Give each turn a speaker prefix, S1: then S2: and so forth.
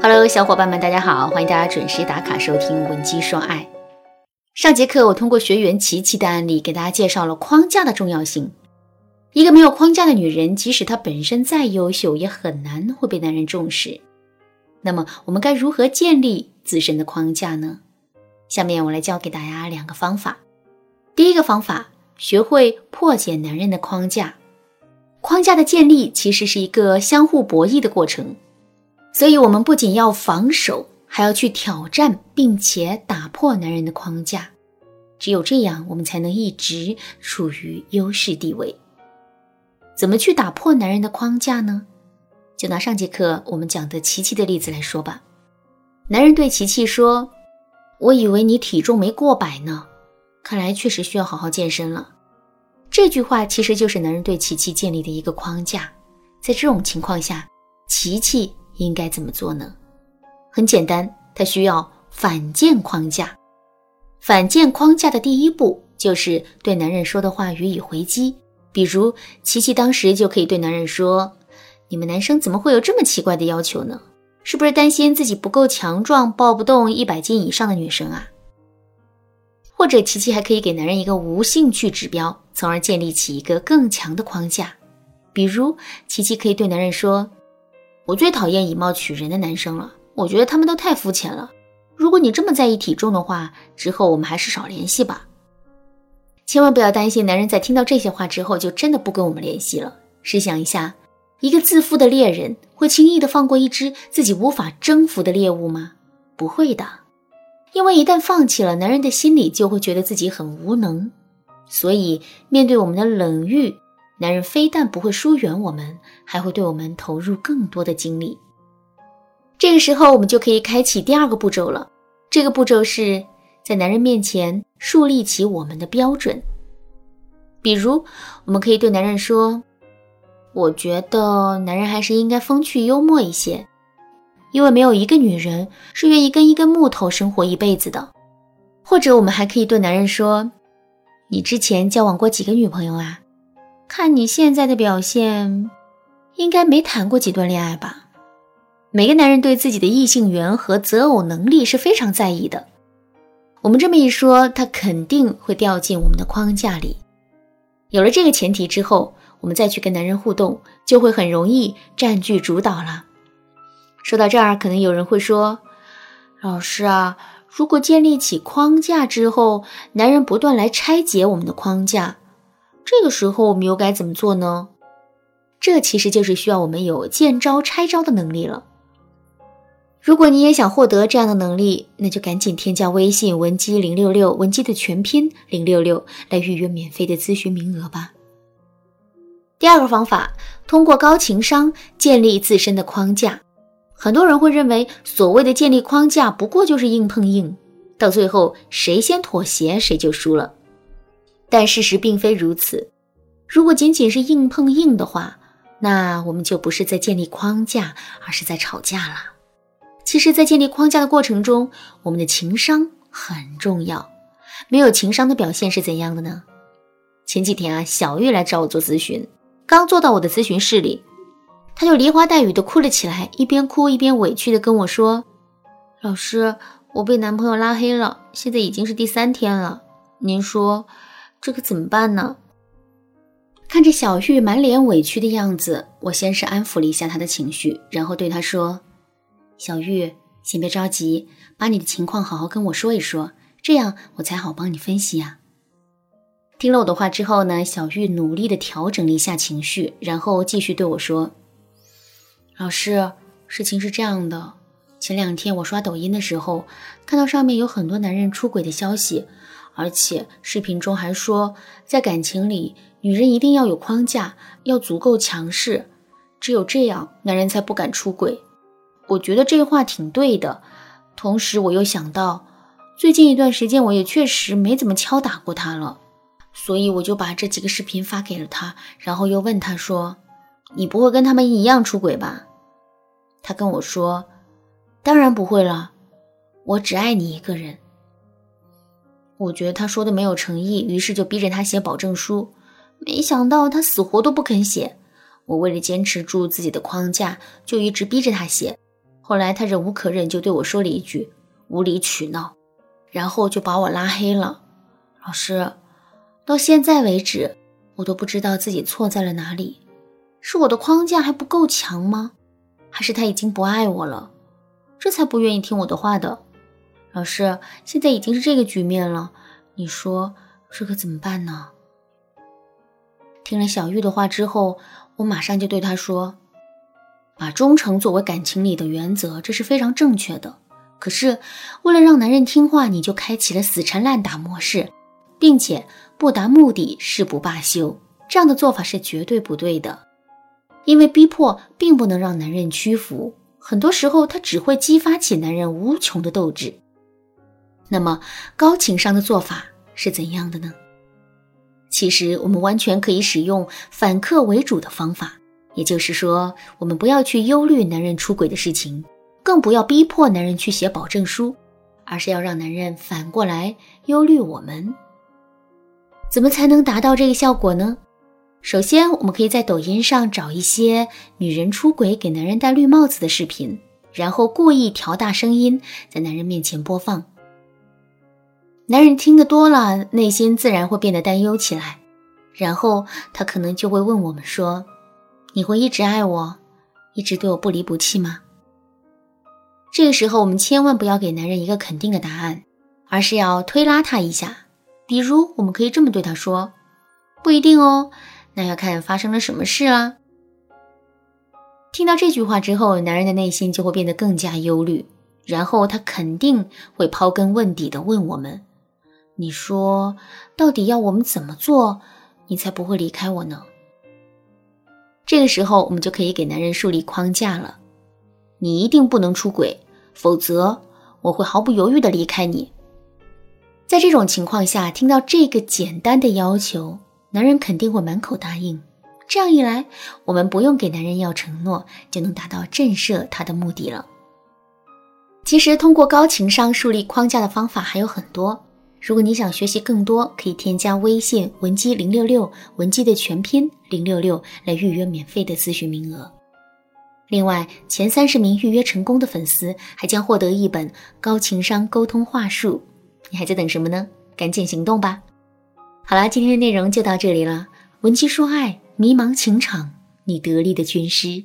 S1: Hello，小伙伴们，大家好，欢迎大家准时打卡收听《文姬说爱》。上节课我通过学员琪琪的案例，给大家介绍了框架的重要性。一个没有框架的女人，即使她本身再优秀，也很难会被男人重视。那么，我们该如何建立自身的框架呢？下面我来教给大家两个方法。第一个方法，学会破解男人的框架。框架的建立其实是一个相互博弈的过程，所以我们不仅要防守，还要去挑战，并且打破男人的框架。只有这样，我们才能一直处于优势地位。怎么去打破男人的框架呢？就拿上节课我们讲的琪琪的例子来说吧。男人对琪琪说：“我以为你体重没过百呢，看来确实需要好好健身了。”这句话其实就是男人对琪琪建立的一个框架。在这种情况下，琪琪应该怎么做呢？很简单，他需要反建框架。反建框架的第一步就是对男人说的话予以回击。比如，琪琪当时就可以对男人说：“你们男生怎么会有这么奇怪的要求呢？是不是担心自己不够强壮，抱不动一百斤以上的女生啊？”或者，琪琪还可以给男人一个无兴趣指标，从而建立起一个更强的框架。比如，琪琪可以对男人说：“我最讨厌以貌取人的男生了，我觉得他们都太肤浅了。如果你这么在意体重的话，之后我们还是少联系吧。”千万不要担心，男人在听到这些话之后就真的不跟我们联系了。试想一下，一个自负的猎人会轻易的放过一只自己无法征服的猎物吗？不会的。因为一旦放弃了，男人的心里就会觉得自己很无能，所以面对我们的冷遇，男人非但不会疏远我们，还会对我们投入更多的精力。这个时候，我们就可以开启第二个步骤了。这个步骤是在男人面前树立起我们的标准。比如，我们可以对男人说：“我觉得男人还是应该风趣幽默一些。”因为没有一个女人是愿意跟一根木头生活一辈子的，或者我们还可以对男人说：“你之前交往过几个女朋友啊？看你现在的表现，应该没谈过几段恋爱吧？”每个男人对自己的异性缘和择偶能力是非常在意的。我们这么一说，他肯定会掉进我们的框架里。有了这个前提之后，我们再去跟男人互动，就会很容易占据主导了。说到这儿，可能有人会说：“老师啊，如果建立起框架之后，男人不断来拆解我们的框架，这个时候我们又该怎么做呢？”这其实就是需要我们有见招拆招的能力了。如果你也想获得这样的能力，那就赶紧添加微信文姬零六六，文姬的全拼零六六，来预约免费的咨询名额吧。第二个方法，通过高情商建立自身的框架。很多人会认为，所谓的建立框架不过就是硬碰硬，到最后谁先妥协谁就输了。但事实并非如此。如果仅仅是硬碰硬的话，那我们就不是在建立框架，而是在吵架了。其实，在建立框架的过程中，我们的情商很重要。没有情商的表现是怎样的呢？前几天啊，小玉来找我做咨询，刚坐到我的咨询室里。他就梨花带雨的哭了起来，一边哭一边委屈的跟我说：“老师，我被男朋友拉黑了，现在已经是第三天了，您说这可怎么办呢？”看着小玉满脸委屈的样子，我先是安抚了一下她的情绪，然后对她说：“小玉，先别着急，把你的情况好好跟我说一说，这样我才好帮你分析呀。”听了我的话之后呢，小玉努力的调整了一下情绪，然后继续对我说。老师，事情是这样的，前两天我刷抖音的时候，看到上面有很多男人出轨的消息，而且视频中还说，在感情里，女人一定要有框架，要足够强势，只有这样，男人才不敢出轨。我觉得这话挺对的，同时我又想到，最近一段时间我也确实没怎么敲打过他了，所以我就把这几个视频发给了他，然后又问他说：“你不会跟他们一样出轨吧？”他跟我说：“当然不会了，我只爱你一个人。”我觉得他说的没有诚意，于是就逼着他写保证书。没想到他死活都不肯写。我为了坚持住自己的框架，就一直逼着他写。后来他忍无可忍，就对我说了一句“无理取闹”，然后就把我拉黑了。老师，到现在为止，我都不知道自己错在了哪里，是我的框架还不够强吗？还是他已经不爱我了，这才不愿意听我的话的？老师，现在已经是这个局面了，你说这可怎么办呢？听了小玉的话之后，我马上就对他说。把忠诚作为感情里的原则，这是非常正确的。可是，为了让男人听话，你就开启了死缠烂打模式，并且不达目的誓不罢休，这样的做法是绝对不对的。因为逼迫并不能让男人屈服，很多时候他只会激发起男人无穷的斗志。那么，高情商的做法是怎样的呢？其实，我们完全可以使用反客为主的方法。也就是说，我们不要去忧虑男人出轨的事情，更不要逼迫男人去写保证书，而是要让男人反过来忧虑我们。怎么才能达到这个效果呢？首先，我们可以在抖音上找一些女人出轨给男人戴绿帽子的视频，然后故意调大声音在男人面前播放。男人听得多了，内心自然会变得担忧起来，然后他可能就会问我们说。你会一直爱我，一直对我不离不弃吗？这个时候，我们千万不要给男人一个肯定的答案，而是要推拉他一下。比如，我们可以这么对他说：“不一定哦，那要看发生了什么事啊。”听到这句话之后，男人的内心就会变得更加忧虑，然后他肯定会刨根问底的问我们：“你说，到底要我们怎么做，你才不会离开我呢？”这个时候，我们就可以给男人树立框架了。你一定不能出轨，否则我会毫不犹豫地离开你。在这种情况下，听到这个简单的要求，男人肯定会满口答应。这样一来，我们不用给男人要承诺，就能达到震慑他的目的了。其实，通过高情商树立框架的方法还有很多。如果你想学习更多，可以添加微信文姬零六六，文姬的全拼零六六来预约免费的咨询名额。另外，前三十名预约成功的粉丝还将获得一本高情商沟通话术。你还在等什么呢？赶紧行动吧！好了，今天的内容就到这里了。文姬说爱，迷茫情场，你得力的军师。